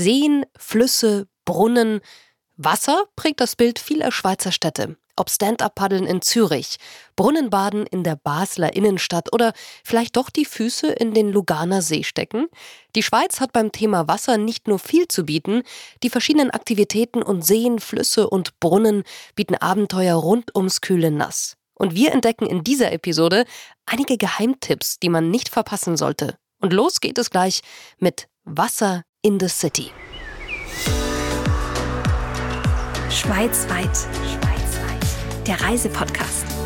Seen, Flüsse, Brunnen. Wasser prägt das Bild vieler Schweizer Städte. Ob Stand-up-Paddeln in Zürich, Brunnenbaden in der Basler Innenstadt oder vielleicht doch die Füße in den Luganer See stecken. Die Schweiz hat beim Thema Wasser nicht nur viel zu bieten, die verschiedenen Aktivitäten und Seen, Flüsse und Brunnen bieten Abenteuer rund ums kühle Nass. Und wir entdecken in dieser Episode einige Geheimtipps, die man nicht verpassen sollte. Und los geht es gleich mit Wasser in the City. Schweizweit. Schweizweit. Der Reisepodcast.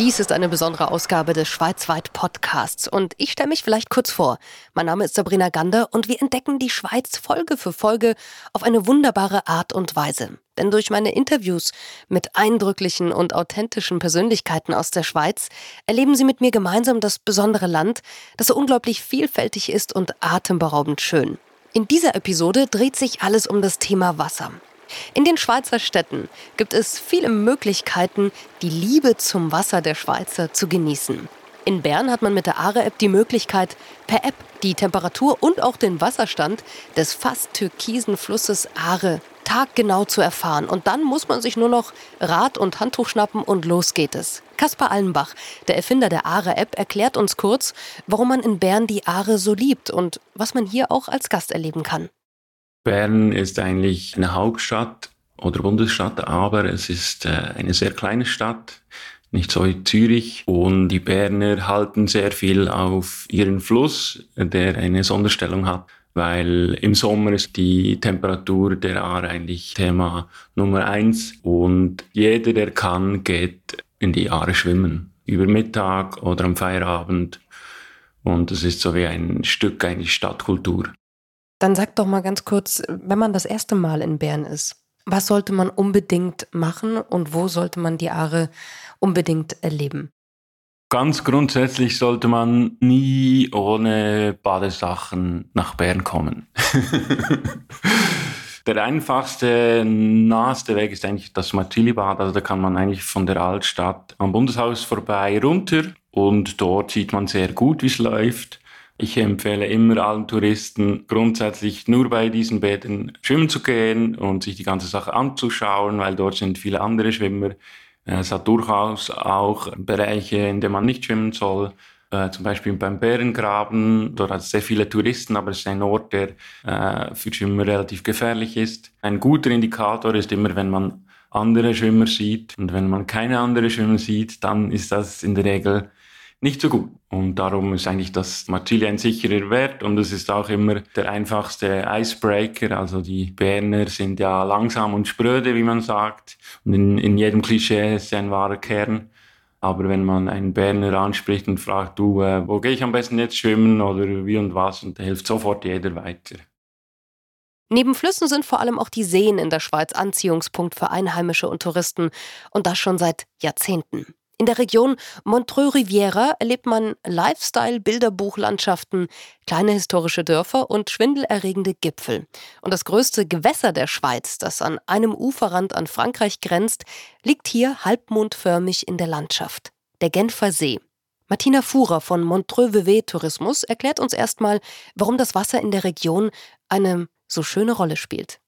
Dies ist eine besondere Ausgabe des Schweizweit Podcasts und ich stelle mich vielleicht kurz vor. Mein Name ist Sabrina Gander und wir entdecken die Schweiz Folge für Folge auf eine wunderbare Art und Weise. Denn durch meine Interviews mit eindrücklichen und authentischen Persönlichkeiten aus der Schweiz erleben Sie mit mir gemeinsam das besondere Land, das so unglaublich vielfältig ist und atemberaubend schön. In dieser Episode dreht sich alles um das Thema Wasser. In den Schweizer Städten gibt es viele Möglichkeiten, die Liebe zum Wasser der Schweizer zu genießen. In Bern hat man mit der Aare-App die Möglichkeit, per App die Temperatur und auch den Wasserstand des fast türkisen Flusses Aare taggenau zu erfahren. Und dann muss man sich nur noch Rad und Handtuch schnappen und los geht es. Kaspar Allenbach, der Erfinder der Aare-App, erklärt uns kurz, warum man in Bern die Aare so liebt und was man hier auch als Gast erleben kann. Bern ist eigentlich eine Hauptstadt oder Bundesstadt, aber es ist äh, eine sehr kleine Stadt, nicht so wie Zürich. Und die Berner halten sehr viel auf ihren Fluss, der eine Sonderstellung hat, weil im Sommer ist die Temperatur der Aare eigentlich Thema Nummer eins und jeder, der kann, geht in die Aare schwimmen. Über Mittag oder am Feierabend. Und es ist so wie ein Stück eigentlich Stadtkultur. Dann sag doch mal ganz kurz, wenn man das erste Mal in Bern ist, was sollte man unbedingt machen und wo sollte man die Aare unbedingt erleben? Ganz grundsätzlich sollte man nie ohne Badesachen nach Bern kommen. der einfachste, naheste Weg ist eigentlich das Martilli-Bad. Also da kann man eigentlich von der Altstadt am Bundeshaus vorbei runter und dort sieht man sehr gut, wie es läuft. Ich empfehle immer allen Touristen grundsätzlich nur bei diesen Bädern schwimmen zu gehen und sich die ganze Sache anzuschauen, weil dort sind viele andere Schwimmer. Es hat durchaus auch Bereiche, in denen man nicht schwimmen soll. Äh, zum Beispiel beim Bärengraben, dort hat es sehr viele Touristen, aber es ist ein Ort, der äh, für Schwimmer relativ gefährlich ist. Ein guter Indikator ist immer, wenn man andere Schwimmer sieht. Und wenn man keine anderen Schwimmer sieht, dann ist das in der Regel nicht so gut. Und darum ist eigentlich das Marcilli ein sicherer Wert und es ist auch immer der einfachste Icebreaker. Also die Berner sind ja langsam und spröde, wie man sagt. Und in, in jedem Klischee ist ein wahrer Kern. Aber wenn man einen Berner anspricht und fragt, du, äh, wo gehe ich am besten jetzt schwimmen oder wie und was, und da hilft sofort jeder weiter. Neben Flüssen sind vor allem auch die Seen in der Schweiz Anziehungspunkt für Einheimische und Touristen und das schon seit Jahrzehnten. In der Region Montreux-Riviera erlebt man Lifestyle-Bilderbuchlandschaften, kleine historische Dörfer und schwindelerregende Gipfel. Und das größte Gewässer der Schweiz, das an einem Uferrand an Frankreich grenzt, liegt hier halbmondförmig in der Landschaft. Der Genfer See. Martina Fuhrer von Montreux-Vevey Tourismus erklärt uns erstmal, warum das Wasser in der Region eine so schöne Rolle spielt.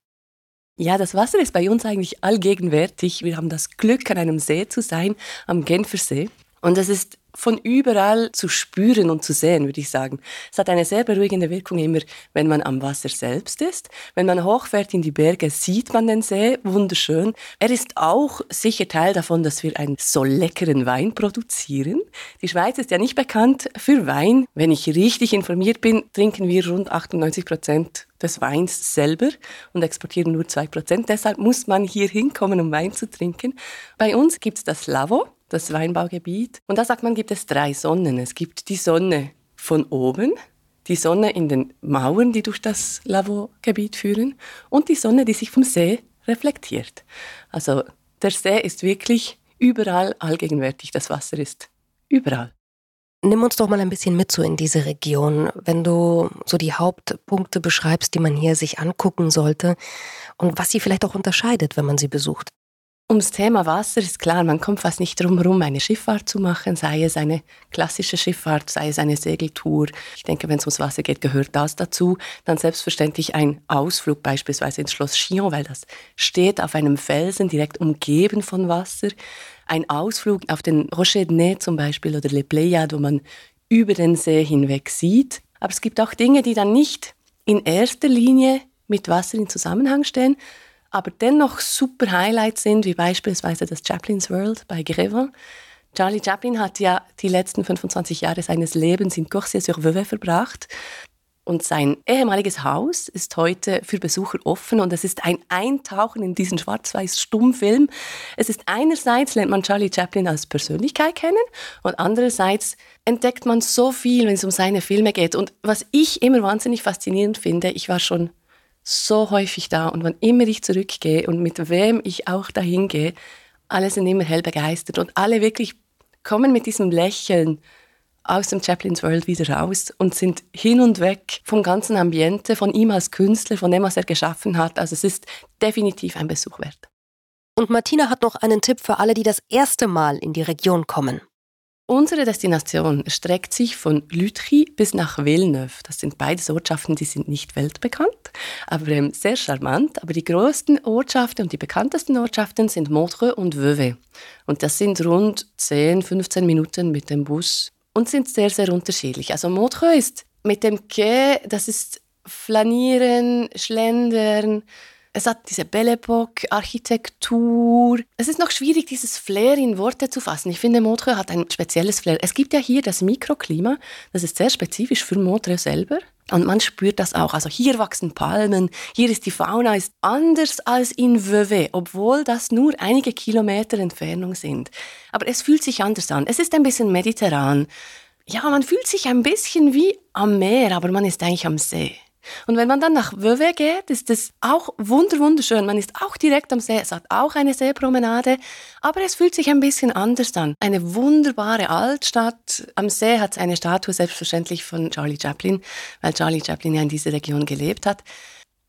Ja, das Wasser ist bei uns eigentlich allgegenwärtig. Wir haben das Glück, an einem See zu sein, am Genfersee. Und es ist von überall zu spüren und zu sehen, würde ich sagen. Es hat eine sehr beruhigende Wirkung immer, wenn man am Wasser selbst ist. Wenn man hochfährt in die Berge, sieht man den See, wunderschön. Er ist auch sicher Teil davon, dass wir einen so leckeren Wein produzieren. Die Schweiz ist ja nicht bekannt für Wein. Wenn ich richtig informiert bin, trinken wir rund 98 Prozent des Weins selber und exportieren nur zwei Prozent. Deshalb muss man hier hinkommen, um Wein zu trinken. Bei uns gibt es das Lavo das Weinbaugebiet. Und da sagt man, gibt es drei Sonnen. Es gibt die Sonne von oben, die Sonne in den Mauern, die durch das Lavaux-Gebiet führen, und die Sonne, die sich vom See reflektiert. Also der See ist wirklich überall allgegenwärtig. Das Wasser ist überall. Nimm uns doch mal ein bisschen mit so in diese Region, wenn du so die Hauptpunkte beschreibst, die man hier sich angucken sollte und was sie vielleicht auch unterscheidet, wenn man sie besucht. Ums Thema Wasser ist klar, man kommt fast nicht drum herum, eine Schifffahrt zu machen, sei es eine klassische Schifffahrt, sei es eine Segeltour. Ich denke, wenn es ums Wasser geht, gehört das dazu. Dann selbstverständlich ein Ausflug beispielsweise ins Schloss Chillon, weil das steht auf einem Felsen, direkt umgeben von Wasser. Ein Ausflug auf den Rocher de zum Beispiel oder Le Pléiades, wo man über den See hinweg sieht. Aber es gibt auch Dinge, die dann nicht in erster Linie mit Wasser in Zusammenhang stehen, aber dennoch super Highlights sind, wie beispielsweise das Chaplin's World bei Grevin. Charlie Chaplin hat ja die letzten 25 Jahre seines Lebens in Coursier-sur-Vevey verbracht. Und sein ehemaliges Haus ist heute für Besucher offen und es ist ein Eintauchen in diesen schwarz-weiß Stummfilm. Es ist einerseits lernt man Charlie Chaplin als Persönlichkeit kennen und andererseits entdeckt man so viel, wenn es um seine Filme geht. Und was ich immer wahnsinnig faszinierend finde, ich war schon so häufig da und wann immer ich zurückgehe und mit wem ich auch dahin gehe, alle sind immer hell begeistert und alle wirklich kommen mit diesem Lächeln aus dem Chaplin's World wieder raus und sind hin und weg vom ganzen Ambiente, von ihm als Künstler, von dem, was er geschaffen hat. Also es ist definitiv ein Besuch wert. Und Martina hat noch einen Tipp für alle, die das erste Mal in die Region kommen. Unsere Destination streckt sich von Lütry bis nach Villeneuve. Das sind beides Ortschaften, die sind nicht weltbekannt, aber ähm, sehr charmant. Aber die größten Ortschaften und die bekanntesten Ortschaften sind Montreux und Vevey. Und das sind rund 10, 15 Minuten mit dem Bus und sind sehr, sehr unterschiedlich. Also Montreux ist mit dem Quai, das ist Flanieren, Schlendern, es hat diese Belle Epoque, Architektur. Es ist noch schwierig, dieses Flair in Worte zu fassen. Ich finde, Montreux hat ein spezielles Flair. Es gibt ja hier das Mikroklima, das ist sehr spezifisch für Montreux selber. Und man spürt das auch. Also hier wachsen Palmen, hier ist die Fauna ist anders als in Vevey, obwohl das nur einige Kilometer Entfernung sind. Aber es fühlt sich anders an. Es ist ein bisschen mediterran. Ja, man fühlt sich ein bisschen wie am Meer, aber man ist eigentlich am See. Und wenn man dann nach Vevey geht, ist es auch wunderschön. Man ist auch direkt am See. Es hat auch eine Seepromenade, aber es fühlt sich ein bisschen anders an. Eine wunderbare Altstadt. Am See hat es eine Statue selbstverständlich von Charlie Chaplin, weil Charlie Chaplin ja in dieser Region gelebt hat.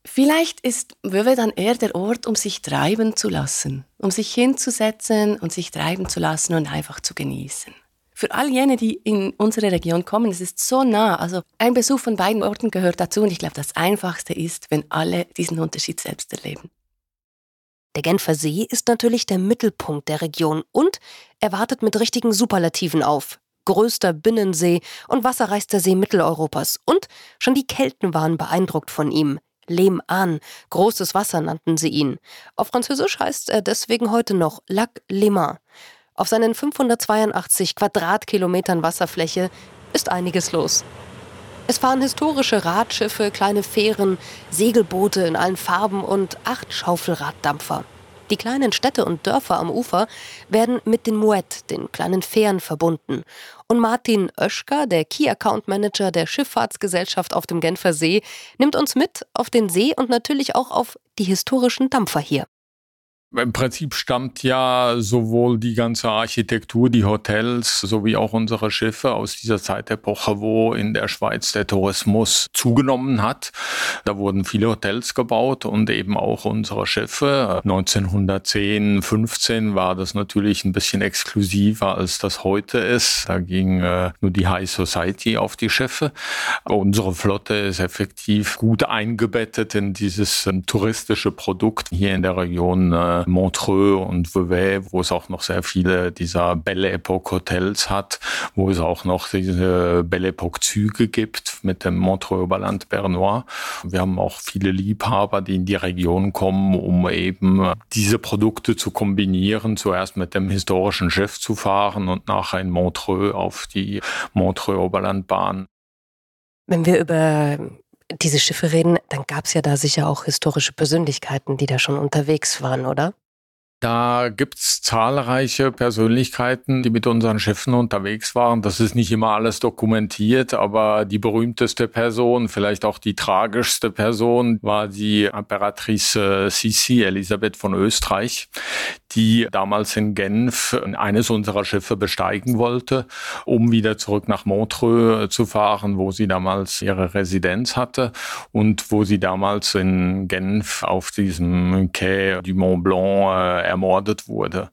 Vielleicht ist Vevey dann eher der Ort, um sich treiben zu lassen, um sich hinzusetzen und sich treiben zu lassen und einfach zu genießen für all jene, die in unsere Region kommen, es ist so nah. Also ein Besuch von beiden Orten gehört dazu und ich glaube, das Einfachste ist, wenn alle diesen Unterschied selbst erleben. Der Genfer See ist natürlich der Mittelpunkt der Region und er wartet mit richtigen Superlativen auf. Größter Binnensee und wasserreichster See Mitteleuropas. Und schon die Kelten waren beeindruckt von ihm. Lehm an, großes Wasser nannten sie ihn. Auf Französisch heißt er deswegen heute noch Lac Léman. Auf seinen 582 Quadratkilometern Wasserfläche ist einiges los. Es fahren historische Radschiffe, kleine Fähren, Segelboote in allen Farben und acht Schaufelraddampfer. Die kleinen Städte und Dörfer am Ufer werden mit den Mouettes, den kleinen Fähren, verbunden. Und Martin Oeschker, der Key Account Manager der Schifffahrtsgesellschaft auf dem Genfer See, nimmt uns mit auf den See und natürlich auch auf die historischen Dampfer hier. Im Prinzip stammt ja sowohl die ganze Architektur, die Hotels sowie auch unsere Schiffe aus dieser Zeitepoche, wo in der Schweiz der Tourismus zugenommen hat. Da wurden viele Hotels gebaut und eben auch unsere Schiffe. 1910, 15 war das natürlich ein bisschen exklusiver, als das heute ist. Da ging äh, nur die High Society auf die Schiffe. Aber unsere Flotte ist effektiv gut eingebettet in dieses äh, touristische Produkt hier in der Region. Äh, Montreux und Vevey, wo es auch noch sehr viele dieser Belle Epoque Hotels hat, wo es auch noch diese Belle Epoque Züge gibt mit dem Montreux Oberland Bernois. Wir haben auch viele Liebhaber, die in die Region kommen, um eben diese Produkte zu kombinieren, zuerst mit dem historischen Schiff zu fahren und nachher in Montreux auf die Montreux Oberlandbahn. Wenn wir über diese Schiffe reden, dann gab es ja da sicher auch historische Persönlichkeiten, die da schon unterwegs waren, oder? Da gibt's zahlreiche Persönlichkeiten, die mit unseren Schiffen unterwegs waren. Das ist nicht immer alles dokumentiert, aber die berühmteste Person, vielleicht auch die tragischste Person, war die Imperatrice Sissi, Elisabeth von Österreich, die damals in Genf eines unserer Schiffe besteigen wollte, um wieder zurück nach Montreux zu fahren, wo sie damals ihre Residenz hatte und wo sie damals in Genf auf diesem Quai du Mont Blanc äh, ermordet wurde.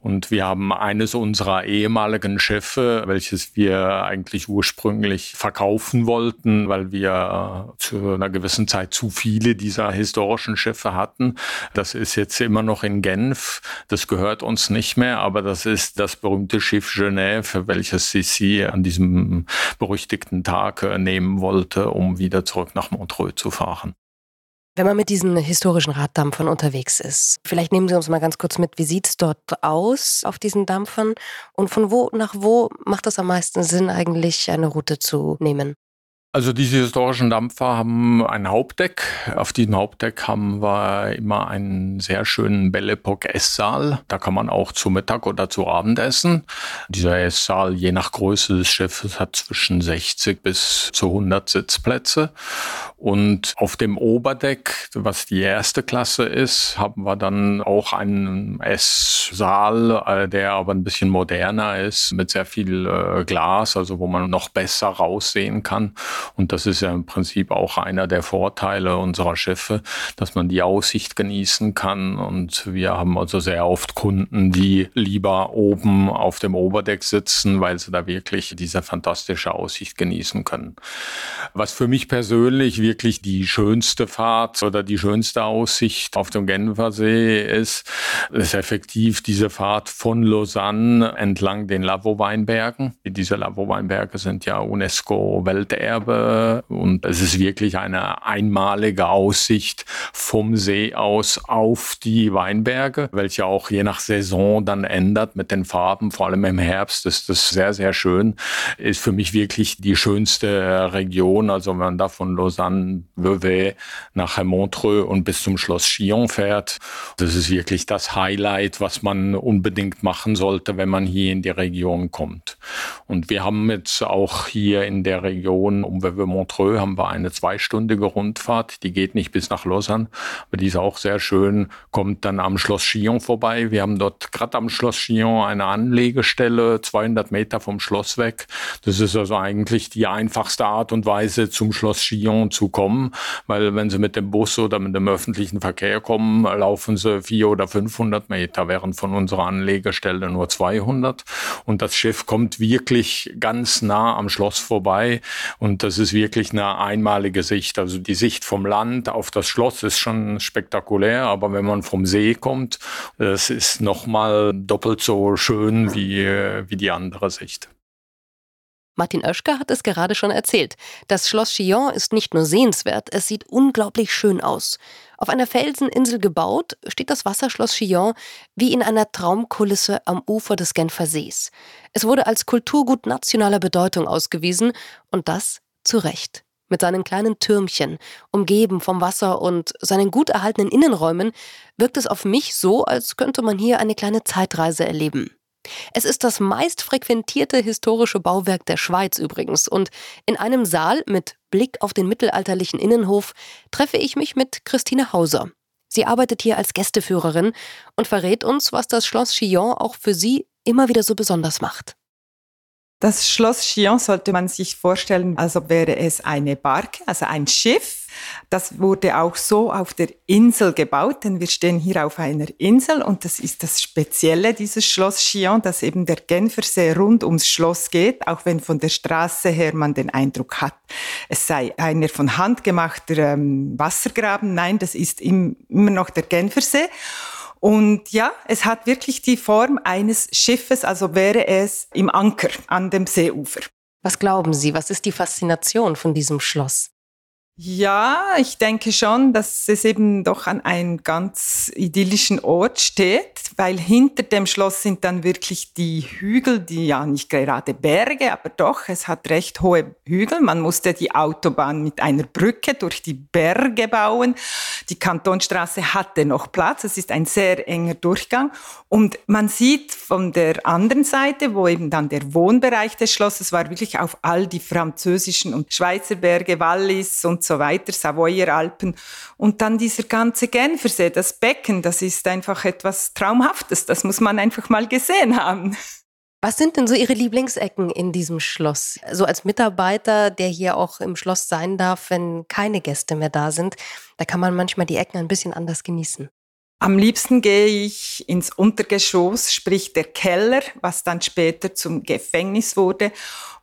Und wir haben eines unserer ehemaligen Schiffe, welches wir eigentlich ursprünglich verkaufen wollten, weil wir äh, zu einer gewissen Zeit zu viele dieser historischen Schiffe hatten. Das ist jetzt immer noch in Genf. Das gehört uns nicht mehr, aber das ist das berühmte Schiff Genève, welches Sissi an diesem berüchtigten Tag äh, nehmen wollte, um wieder zurück nach Montreux zu fahren. Wenn man mit diesen historischen Raddampfern unterwegs ist, vielleicht nehmen Sie uns mal ganz kurz mit, wie sieht es dort aus auf diesen Dampfern und von wo nach wo macht es am meisten Sinn, eigentlich eine Route zu nehmen? Also diese historischen Dampfer haben ein Hauptdeck. Auf diesem Hauptdeck haben wir immer einen sehr schönen Belle Epoque Esssaal. Da kann man auch zu Mittag oder zu Abend essen. Dieser Esssaal, je nach Größe des Schiffes, hat zwischen 60 bis zu 100 Sitzplätze. Und auf dem Oberdeck, was die erste Klasse ist, haben wir dann auch einen Esssaal, äh, der aber ein bisschen moderner ist, mit sehr viel äh, Glas, also wo man noch besser raussehen kann. Und das ist ja im Prinzip auch einer der Vorteile unserer Schiffe, dass man die Aussicht genießen kann. Und wir haben also sehr oft Kunden, die lieber oben auf dem Oberdeck sitzen, weil sie da wirklich diese fantastische Aussicht genießen können. Was für mich persönlich wirklich die schönste Fahrt oder die schönste Aussicht auf dem Genfersee ist, ist effektiv diese Fahrt von Lausanne entlang den Lavoweinbergen. Diese Lavoweinberge sind ja UNESCO-Welterbe und es ist wirklich eine einmalige Aussicht vom See aus auf die Weinberge, welche auch je nach Saison dann ändert mit den Farben. Vor allem im Herbst ist das sehr, sehr schön. Ist für mich wirklich die schönste Region. Also wenn man da von Lausanne Vevey nach Montreux und bis zum Schloss Chillon fährt. Das ist wirklich das Highlight, was man unbedingt machen sollte, wenn man hier in die Region kommt. Und wir haben jetzt auch hier in der Region um Vevey-Montreux haben wir eine zweistündige Rundfahrt. Die geht nicht bis nach Lausanne, aber die ist auch sehr schön, kommt dann am Schloss Chillon vorbei. Wir haben dort gerade am Schloss Chillon eine Anlegestelle, 200 Meter vom Schloss weg. Das ist also eigentlich die einfachste Art und Weise, zum Schloss Chillon zu kommen, weil wenn Sie mit dem Bus oder mit dem öffentlichen Verkehr kommen, laufen Sie 400 oder 500 Meter, während von unserer Anlegestelle nur 200. Und das Schiff kommt wirklich ganz nah am Schloss vorbei und das ist wirklich eine einmalige Sicht. Also die Sicht vom Land auf das Schloss ist schon spektakulär, aber wenn man vom See kommt, das ist nochmal doppelt so schön wie, wie die andere Sicht. Martin Oeschger hat es gerade schon erzählt. Das Schloss Chillon ist nicht nur sehenswert, es sieht unglaublich schön aus. Auf einer Felseninsel gebaut, steht das Wasserschloss Chillon wie in einer Traumkulisse am Ufer des Genfer Sees. Es wurde als Kulturgut nationaler Bedeutung ausgewiesen und das zu Recht. Mit seinen kleinen Türmchen, umgeben vom Wasser und seinen gut erhaltenen Innenräumen, wirkt es auf mich so, als könnte man hier eine kleine Zeitreise erleben. Es ist das meist frequentierte historische Bauwerk der Schweiz übrigens und in einem Saal mit Blick auf den mittelalterlichen Innenhof treffe ich mich mit Christine Hauser. Sie arbeitet hier als Gästeführerin und verrät uns, was das Schloss Chillon auch für sie immer wieder so besonders macht. Das Schloss Chillon sollte man sich vorstellen, als ob wäre es eine Barke, also ein Schiff das wurde auch so auf der Insel gebaut, denn wir stehen hier auf einer Insel und das ist das Spezielle dieses Schloss Chillon, dass eben der Genfersee rund ums Schloss geht, auch wenn von der Straße her man den Eindruck hat, es sei einer von Hand gemachter ähm, Wassergraben. Nein, das ist im, immer noch der Genfersee. Und ja, es hat wirklich die Form eines Schiffes, also wäre es im Anker an dem Seeufer. Was glauben Sie, was ist die Faszination von diesem Schloss? Ja, ich denke schon, dass es eben doch an einem ganz idyllischen Ort steht, weil hinter dem Schloss sind dann wirklich die Hügel, die ja nicht gerade Berge, aber doch, es hat recht hohe Hügel. Man musste die Autobahn mit einer Brücke durch die Berge bauen. Die Kantonstraße hatte noch Platz. Es ist ein sehr enger Durchgang. Und man sieht von der anderen Seite, wo eben dann der Wohnbereich des Schlosses war, wirklich auf all die französischen und Schweizer Berge, Wallis und so weiter, Savoyer Alpen. Und dann dieser ganze Genfersee, das Becken, das ist einfach etwas Traumhaftes. Das muss man einfach mal gesehen haben. Was sind denn so Ihre Lieblingsecken in diesem Schloss? So als Mitarbeiter, der hier auch im Schloss sein darf, wenn keine Gäste mehr da sind, da kann man manchmal die Ecken ein bisschen anders genießen. Am liebsten gehe ich ins Untergeschoss, sprich der Keller, was dann später zum Gefängnis wurde.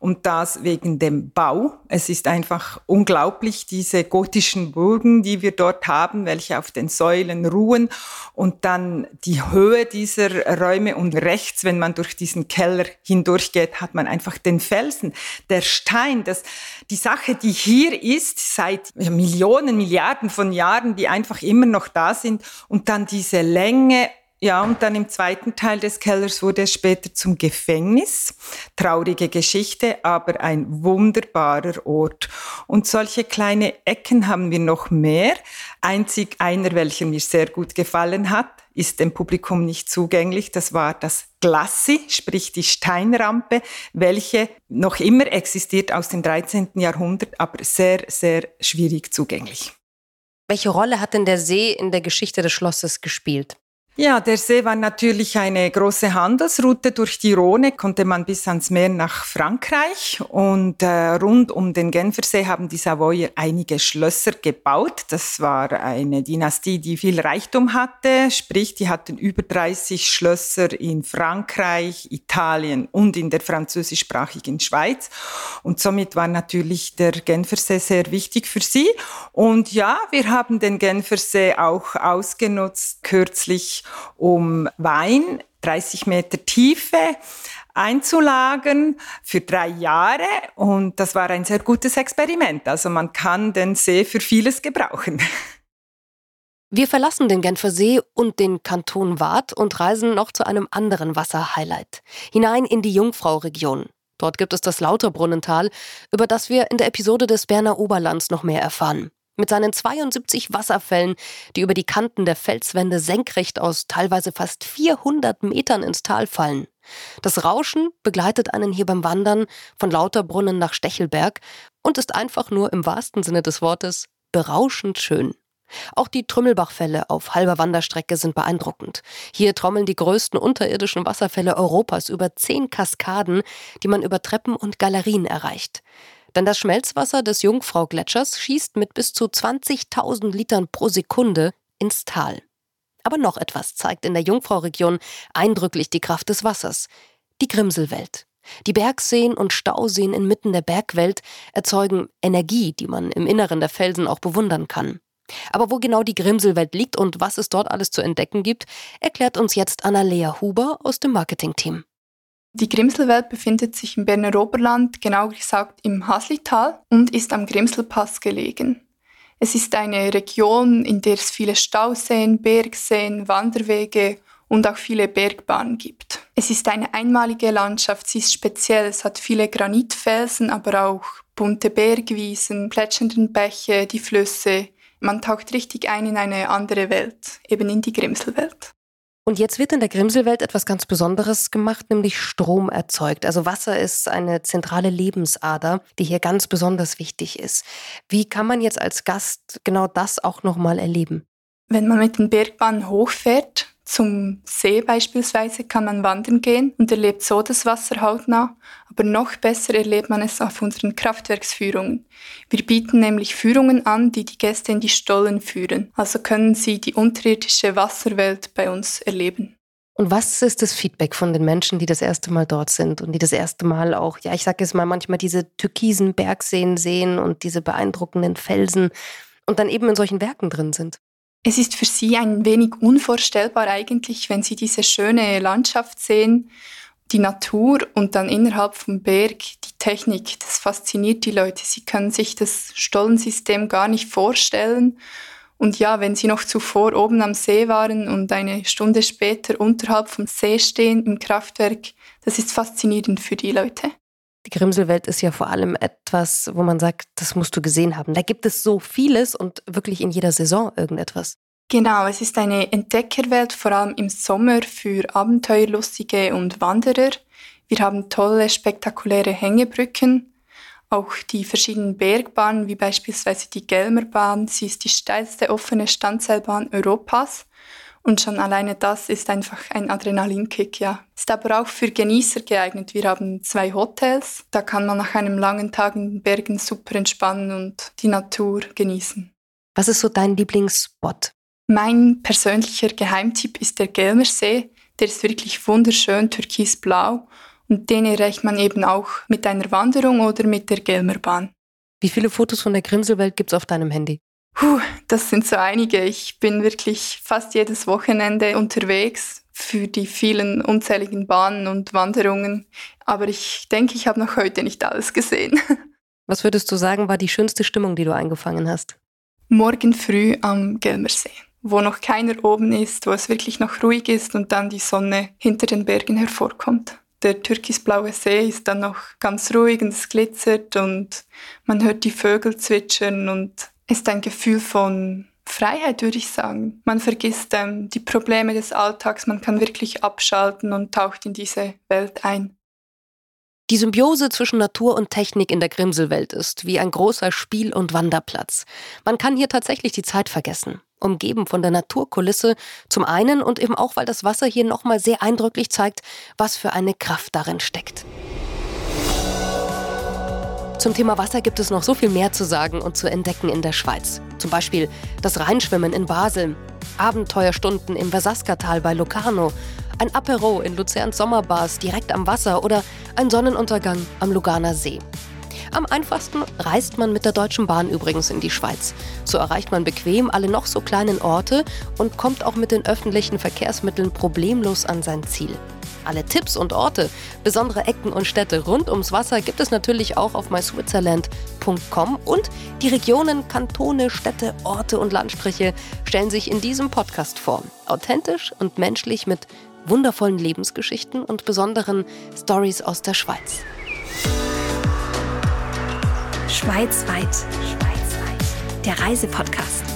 Und das wegen dem Bau. Es ist einfach unglaublich, diese gotischen Burgen, die wir dort haben, welche auf den Säulen ruhen. Und dann die Höhe dieser Räume. Und rechts, wenn man durch diesen Keller hindurchgeht, hat man einfach den Felsen, der Stein, das, die Sache, die hier ist, seit Millionen, Milliarden von Jahren, die einfach immer noch da sind. Und dann diese Länge ja, und dann im zweiten Teil des Kellers wurde es später zum Gefängnis. Traurige Geschichte, aber ein wunderbarer Ort. Und solche kleine Ecken haben wir noch mehr. Einzig einer, welcher mir sehr gut gefallen hat, ist dem Publikum nicht zugänglich. Das war das Glassi, sprich die Steinrampe, welche noch immer existiert aus dem 13. Jahrhundert, aber sehr, sehr schwierig zugänglich. Welche Rolle hat denn der See in der Geschichte des Schlosses gespielt? Ja, der See war natürlich eine große Handelsroute. Durch die Rhone konnte man bis ans Meer nach Frankreich. Und äh, rund um den Genfersee haben die Savoyer einige Schlösser gebaut. Das war eine Dynastie, die viel Reichtum hatte. Sprich, die hatten über 30 Schlösser in Frankreich, Italien und in der französischsprachigen Schweiz. Und somit war natürlich der Genfersee sehr wichtig für sie. Und ja, wir haben den Genfersee auch ausgenutzt kürzlich um Wein, 30 Meter Tiefe, einzulagern für drei Jahre und das war ein sehr gutes Experiment. Also man kann den See für vieles gebrauchen. Wir verlassen den Genfer See und den Kanton Waadt und reisen noch zu einem anderen Wasserhighlight, hinein in die Jungfrau-Region. Dort gibt es das Lauterbrunnental, über das wir in der Episode des Berner Oberlands noch mehr erfahren. Mit seinen 72 Wasserfällen, die über die Kanten der Felswände senkrecht aus teilweise fast 400 Metern ins Tal fallen. Das Rauschen begleitet einen hier beim Wandern von Lauterbrunnen nach Stechelberg und ist einfach nur im wahrsten Sinne des Wortes berauschend schön. Auch die Trümmelbachfälle auf halber Wanderstrecke sind beeindruckend. Hier trommeln die größten unterirdischen Wasserfälle Europas über zehn Kaskaden, die man über Treppen und Galerien erreicht. Denn das Schmelzwasser des Jungfrau-Gletschers schießt mit bis zu 20.000 Litern pro Sekunde ins Tal. Aber noch etwas zeigt in der Jungfrau-Region eindrücklich die Kraft des Wassers. Die Grimselwelt. Die Bergseen und Stauseen inmitten der Bergwelt erzeugen Energie, die man im Inneren der Felsen auch bewundern kann. Aber wo genau die Grimselwelt liegt und was es dort alles zu entdecken gibt, erklärt uns jetzt Annalea Huber aus dem Marketingteam. Die Grimselwelt befindet sich im Berner Oberland, genau gesagt im Haslital und ist am Grimselpass gelegen. Es ist eine Region, in der es viele Stauseen, Bergseen, Wanderwege und auch viele Bergbahnen gibt. Es ist eine einmalige Landschaft, sie ist speziell, es hat viele Granitfelsen, aber auch bunte Bergwiesen, plätschernden Bäche, die Flüsse. Man taucht richtig ein in eine andere Welt, eben in die Grimselwelt. Und jetzt wird in der Grimselwelt etwas ganz Besonderes gemacht, nämlich Strom erzeugt. Also Wasser ist eine zentrale Lebensader, die hier ganz besonders wichtig ist. Wie kann man jetzt als Gast genau das auch nochmal erleben? Wenn man mit den Bergbahnen hochfährt, zum See beispielsweise kann man wandern gehen und erlebt so das Wasser hautnah, aber noch besser erlebt man es auf unseren Kraftwerksführungen. Wir bieten nämlich Führungen an, die die Gäste in die Stollen führen, also können sie die unterirdische Wasserwelt bei uns erleben. Und was ist das Feedback von den Menschen, die das erste Mal dort sind und die das erste Mal auch, ja, ich sage jetzt mal, manchmal diese türkisen Bergseen sehen und diese beeindruckenden Felsen und dann eben in solchen Werken drin sind? Es ist für sie ein wenig unvorstellbar eigentlich, wenn sie diese schöne Landschaft sehen, die Natur und dann innerhalb vom Berg die Technik. Das fasziniert die Leute. Sie können sich das Stollensystem gar nicht vorstellen. Und ja, wenn sie noch zuvor oben am See waren und eine Stunde später unterhalb vom See stehen im Kraftwerk, das ist faszinierend für die Leute. Die Grimselwelt ist ja vor allem etwas, wo man sagt, das musst du gesehen haben. Da gibt es so vieles und wirklich in jeder Saison irgendetwas. Genau, es ist eine Entdeckerwelt, vor allem im Sommer für Abenteuerlustige und Wanderer. Wir haben tolle, spektakuläre Hängebrücken. auch die verschiedenen Bergbahnen, wie beispielsweise die Gelmerbahn. Sie ist die steilste offene Standseilbahn Europas. Und schon alleine das ist einfach ein Adrenalinkick, ja. Ist aber auch für Genießer geeignet. Wir haben zwei Hotels. Da kann man nach einem langen Tag in den Bergen super entspannen und die Natur genießen. Was ist so dein Lieblingsspot? Mein persönlicher Geheimtipp ist der Gelmersee. Der ist wirklich wunderschön, türkisblau. Und den erreicht man eben auch mit einer Wanderung oder mit der Gelmerbahn. Wie viele Fotos von der Grimselwelt gibt's auf deinem Handy? Puh, das sind so einige. Ich bin wirklich fast jedes Wochenende unterwegs für die vielen unzähligen Bahnen und Wanderungen. Aber ich denke, ich habe noch heute nicht alles gesehen. Was würdest du sagen, war die schönste Stimmung, die du eingefangen hast? Morgen früh am Gelmersee, wo noch keiner oben ist, wo es wirklich noch ruhig ist und dann die Sonne hinter den Bergen hervorkommt. Der türkisblaue See ist dann noch ganz ruhig und es glitzert und man hört die Vögel zwitschern und ist ein Gefühl von Freiheit, würde ich sagen. Man vergisst ähm, die Probleme des Alltags, man kann wirklich abschalten und taucht in diese Welt ein. Die Symbiose zwischen Natur und Technik in der Grimselwelt ist wie ein großer Spiel- und Wanderplatz. Man kann hier tatsächlich die Zeit vergessen. Umgeben von der Naturkulisse zum einen und eben auch, weil das Wasser hier nochmal sehr eindrücklich zeigt, was für eine Kraft darin steckt. Zum Thema Wasser gibt es noch so viel mehr zu sagen und zu entdecken in der Schweiz. Zum Beispiel das Rheinschwimmen in Basel, Abenteuerstunden im Versaskatal bei Locarno, ein Apero in Luzerns Sommerbars direkt am Wasser oder ein Sonnenuntergang am Luganer See. Am einfachsten reist man mit der Deutschen Bahn übrigens in die Schweiz. So erreicht man bequem alle noch so kleinen Orte und kommt auch mit den öffentlichen Verkehrsmitteln problemlos an sein Ziel. Alle Tipps und Orte, besondere Ecken und Städte rund ums Wasser gibt es natürlich auch auf myswitzerland.com und die Regionen, Kantone, Städte, Orte und Landstriche stellen sich in diesem Podcast vor. Authentisch und menschlich mit wundervollen Lebensgeschichten und besonderen Stories aus der Schweiz. Schweizweit. Schweizweit. Der Reisepodcast.